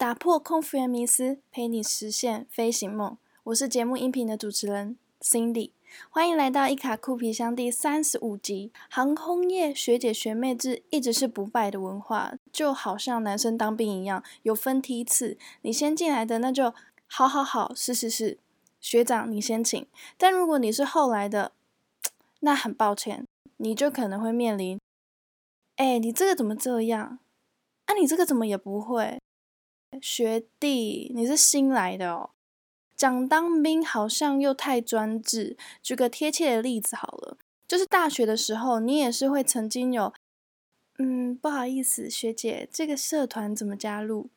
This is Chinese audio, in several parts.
打破空服员迷思，陪你实现飞行梦。我是节目音频的主持人 Cindy，欢迎来到伊卡酷皮箱第三十五集。航空业学姐学妹制一直是不败的文化，就好像男生当兵一样，有分梯次。你先进来的，那就好好好，是是是，学长你先请。但如果你是后来的，那很抱歉，你就可能会面临，哎，你这个怎么这样？啊，你这个怎么也不会？学弟，你是新来的哦。讲当兵好像又太专制。举个贴切的例子好了，就是大学的时候，你也是会曾经有，嗯，不好意思，学姐，这个社团怎么加入？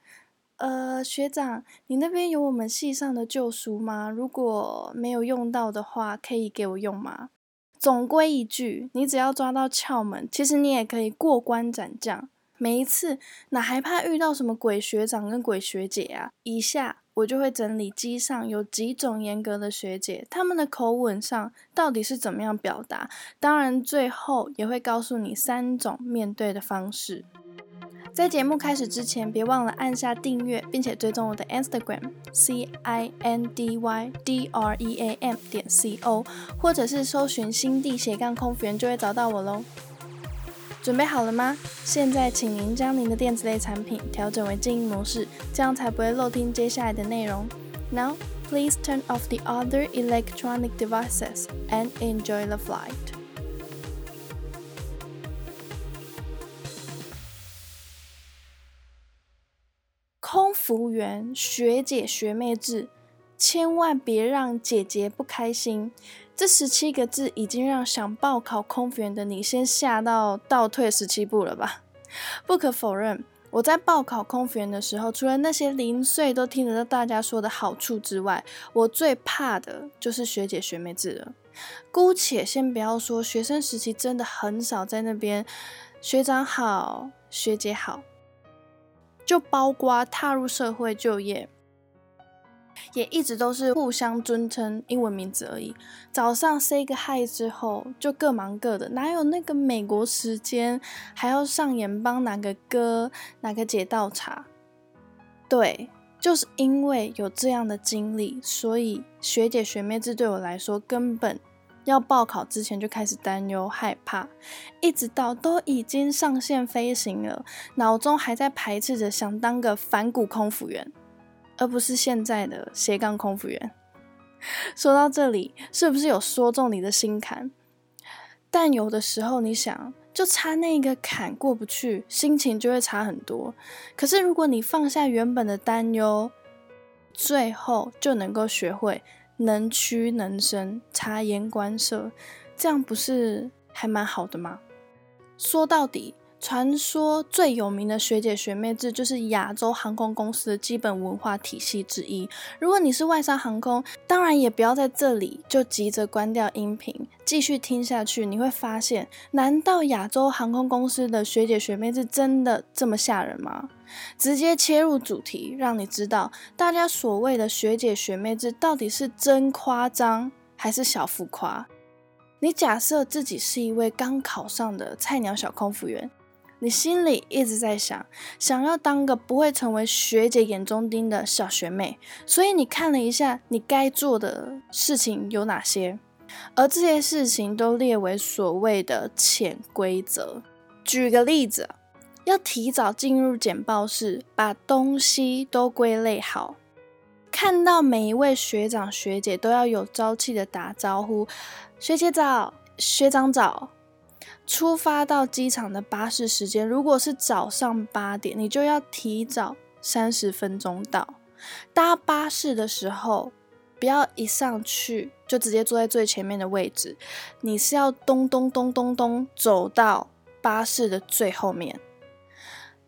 呃，学长，你那边有我们系上的旧书吗？如果没有用到的话，可以给我用吗？总归一句，你只要抓到窍门，其实你也可以过关斩将。每一次哪还怕遇到什么鬼学长跟鬼学姐啊？以下我就会整理机上有几种严格的学姐，他们的口吻上到底是怎么样表达。当然最后也会告诉你三种面对的方式。在节目开始之前，别忘了按下订阅，并且追踪我的 Instagram c i n d y d r e a m 点 c o，或者是搜寻新地斜杠空服员就会找到我喽。准备好了吗？现在，请您将您的电子类产品调整为静音模式，这样才不会漏听接下来的内容。Now, please turn off the other electronic devices and enjoy the flight. 空服员学姐学妹制，千万别让姐姐不开心。这十七个字已经让想报考空服员的你先吓到倒退十七步了吧？不可否认，我在报考空服员的时候，除了那些零碎都听得到大家说的好处之外，我最怕的就是学姐学妹制了。姑且先不要说学生时期真的很少在那边学长好学姐好，就包括踏入社会就业。也一直都是互相尊称英文名字而已。早上 say 个 hi 之后，就各忙各的，哪有那个美国时间还要上演帮哪个哥哪个姐倒茶？对，就是因为有这样的经历，所以学姐学妹制对我来说，根本要报考之前就开始担忧害怕，一直到都已经上线飞行了，脑中还在排斥着想当个反骨空服员。而不是现在的斜杠空服员。说到这里，是不是有说中你的心坎？但有的时候，你想，就差那一个坎过不去，心情就会差很多。可是，如果你放下原本的担忧，最后就能够学会能屈能伸、察言观色，这样不是还蛮好的吗？说到底。传说最有名的学姐学妹制，就是亚洲航空公司的基本文化体系之一。如果你是外商航空，当然也不要在这里就急着关掉音频，继续听下去，你会发现，难道亚洲航空公司的学姐学妹制真的这么吓人吗？直接切入主题，让你知道大家所谓的学姐学妹制到底是真夸张还是小浮夸。你假设自己是一位刚考上的菜鸟小空服员。你心里一直在想，想要当个不会成为学姐眼中钉的小学妹，所以你看了一下你该做的事情有哪些，而这些事情都列为所谓的潜规则。举个例子，要提早进入简报室，把东西都归类好，看到每一位学长学姐都要有朝气的打招呼，学姐早，学长早。出发到机场的巴士时间，如果是早上八点，你就要提早三十分钟到。搭巴士的时候，不要一上去就直接坐在最前面的位置，你是要咚咚咚咚咚走到巴士的最后面。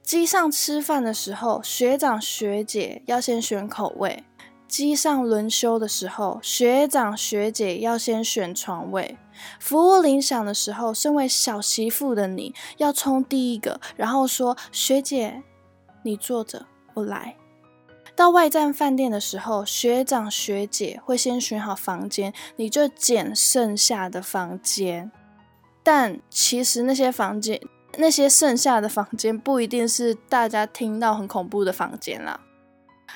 机上吃饭的时候，学长学姐要先选口味。机上轮休的时候，学长学姐要先选床位。服务铃响的时候，身为小媳妇的你要冲第一个，然后说：“学姐，你坐着，我来。”到外站饭店的时候，学长学姐会先选好房间，你就捡剩下的房间。但其实那些房间，那些剩下的房间不一定是大家听到很恐怖的房间啦。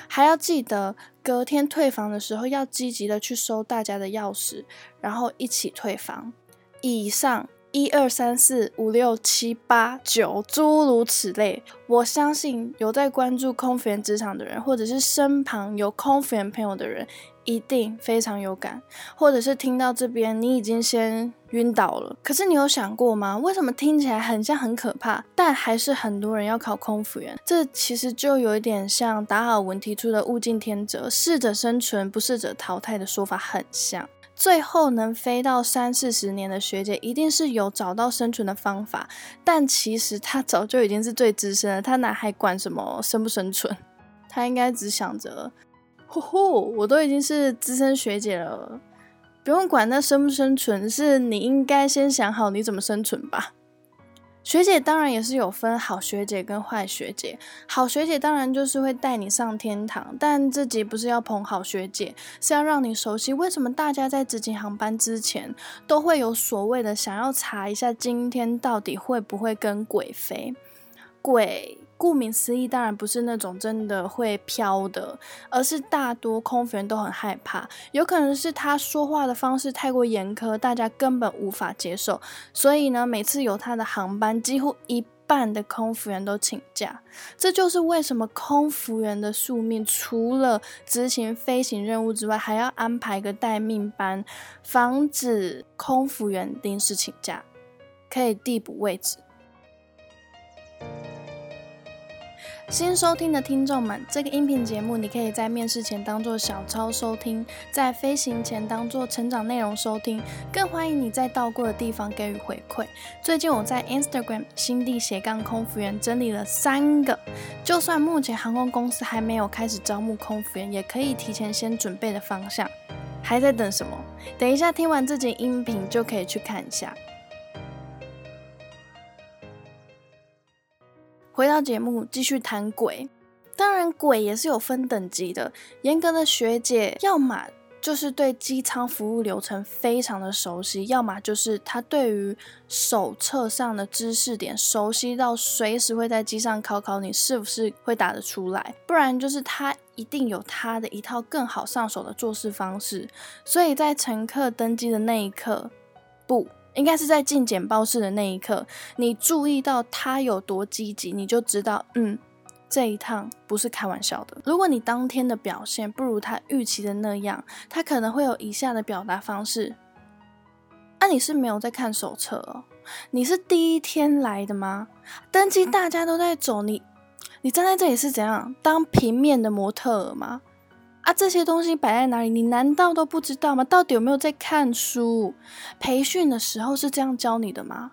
还要记得隔天退房的时候要积极的去收大家的钥匙，然后一起退房。以上。一二三四五六七八九，诸如此类。我相信有在关注空服员职场的人，或者是身旁有空服员朋友的人，一定非常有感。或者是听到这边，你已经先晕倒了。可是你有想过吗？为什么听起来很像很可怕，但还是很多人要考空服员？这其实就有一点像达尔文提出的“物竞天择，适者生存，不适者淘汰”的说法很像。最后能飞到三四十年的学姐，一定是有找到生存的方法。但其实她早就已经是最资深了，她哪还管什么生不生存？她应该只想着，呼呼，我都已经是资深学姐了，不用管那生不生存，是你应该先想好你怎么生存吧。学姐当然也是有分好学姐跟坏学姐，好学姐当然就是会带你上天堂，但这集不是要捧好学姐，是要让你熟悉为什么大家在执行航班之前都会有所谓的想要查一下今天到底会不会跟鬼飞，鬼。顾名思义，当然不是那种真的会飘的，而是大多空服员都很害怕。有可能是他说话的方式太过严苛，大家根本无法接受。所以呢，每次有他的航班，几乎一半的空服员都请假。这就是为什么空服员的宿命，除了执行飞行任务之外，还要安排个待命班，防止空服员临时请假，可以递补位置。新收听的听众们，这个音频节目你可以在面试前当做小抄收听，在飞行前当做成长内容收听，更欢迎你在到过的地方给予回馈。最近我在 Instagram 新地斜杠空服员整理了三个，就算目前航空公司还没有开始招募空服员，也可以提前先准备的方向。还在等什么？等一下听完这集音频就可以去看一下。回到节目，继续谈鬼。当然，鬼也是有分等级的。严格的学姐，要么就是对机舱服务流程非常的熟悉，要么就是她对于手册上的知识点熟悉到随时会在机上考考你是不是会打得出来。不然就是她一定有她的一套更好上手的做事方式。所以在乘客登机的那一刻，不。应该是在进简报室的那一刻，你注意到他有多积极，你就知道，嗯，这一趟不是开玩笑的。如果你当天的表现不如他预期的那样，他可能会有以下的表达方式：啊，你是没有在看手册哦？你是第一天来的吗？登机大家都在走，你你站在这里是怎样当平面的模特儿吗？啊，这些东西摆在哪里？你难道都不知道吗？到底有没有在看书？培训的时候是这样教你的吗？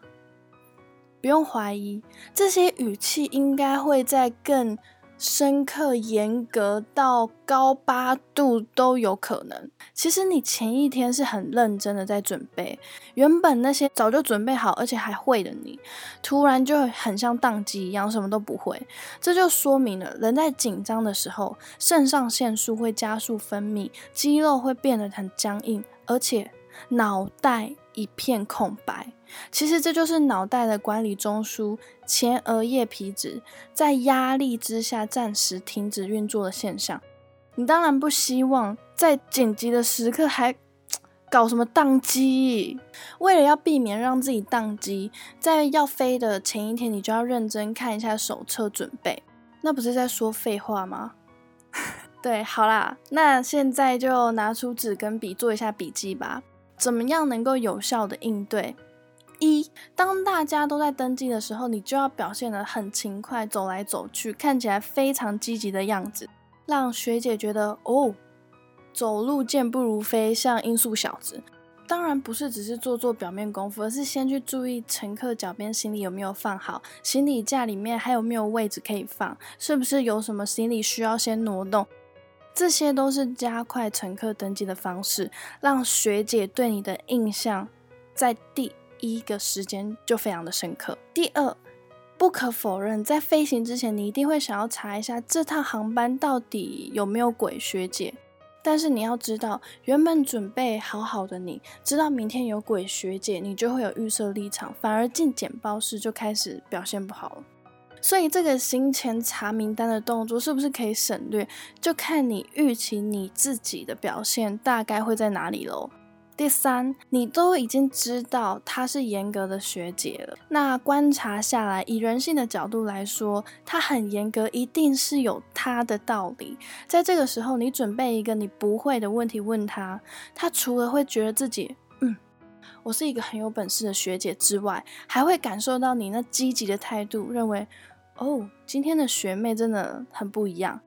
不用怀疑，这些语气应该会在更。深刻、严格到高八度都有可能。其实你前一天是很认真的在准备，原本那些早就准备好而且还会的你，突然就很像宕机一样，什么都不会。这就说明了，人在紧张的时候，肾上腺素会加速分泌，肌肉会变得很僵硬，而且脑袋一片空白。其实这就是脑袋的管理中枢前额叶皮质在压力之下暂时停止运作的现象。你当然不希望在紧急的时刻还 搞什么宕机。为了要避免让自己宕机，在要飞的前一天，你就要认真看一下手册准备。那不是在说废话吗？对，好啦，那现在就拿出纸跟笔做一下笔记吧。怎么样能够有效的应对？一，当大家都在登记的时候，你就要表现得很勤快，走来走去，看起来非常积极的样子，让学姐觉得哦，走路健步如飞，像音速小子。当然不是只是做做表面功夫，而是先去注意乘客脚边行李有没有放好，行李架里面还有没有位置可以放，是不是有什么行李需要先挪动，这些都是加快乘客登记的方式，让学姐对你的印象在第。一个时间就非常的深刻。第二，不可否认，在飞行之前，你一定会想要查一下这趟航班到底有没有鬼学姐。但是你要知道，原本准备好好的，你知道明天有鬼学姐，你就会有预设立场，反而进简报室就开始表现不好了。所以这个行前查名单的动作是不是可以省略？就看你预期你自己的表现大概会在哪里喽。第三，你都已经知道她是严格的学姐了，那观察下来，以人性的角度来说，她很严格，一定是有她的道理。在这个时候，你准备一个你不会的问题问她，她除了会觉得自己，嗯，我是一个很有本事的学姐之外，还会感受到你那积极的态度，认为，哦，今天的学妹真的很不一样。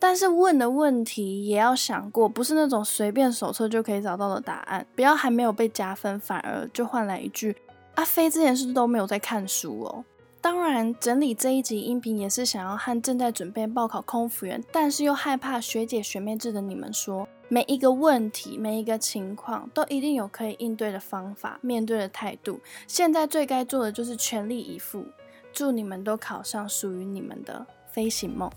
但是问的问题也要想过，不是那种随便手册就可以找到的答案。不要还没有被加分，反而就换来一句：“阿飞之前是不是都没有在看书哦？”当然，整理这一集音频也是想要和正在准备报考空服员，但是又害怕学姐学妹制的你们说，每一个问题、每一个情况都一定有可以应对的方法，面对的态度。现在最该做的就是全力以赴。祝你们都考上属于你们的飞行梦。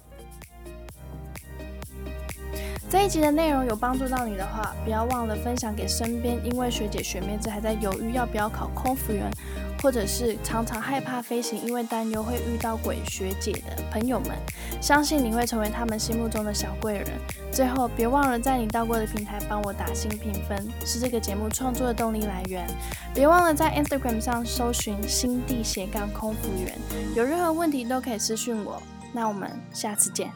这一集的内容有帮助到你的话，不要忘了分享给身边因为学姐学妹子还在犹豫要不要考空服员，或者是常常害怕飞行，因为担忧会遇到鬼学姐的朋友们。相信你会成为他们心目中的小贵人。最后，别忘了在你到过的平台帮我打新评分，是这个节目创作的动力来源。别忘了在 Instagram 上搜寻新地斜杠空服员，有任何问题都可以私讯我。那我们下次见。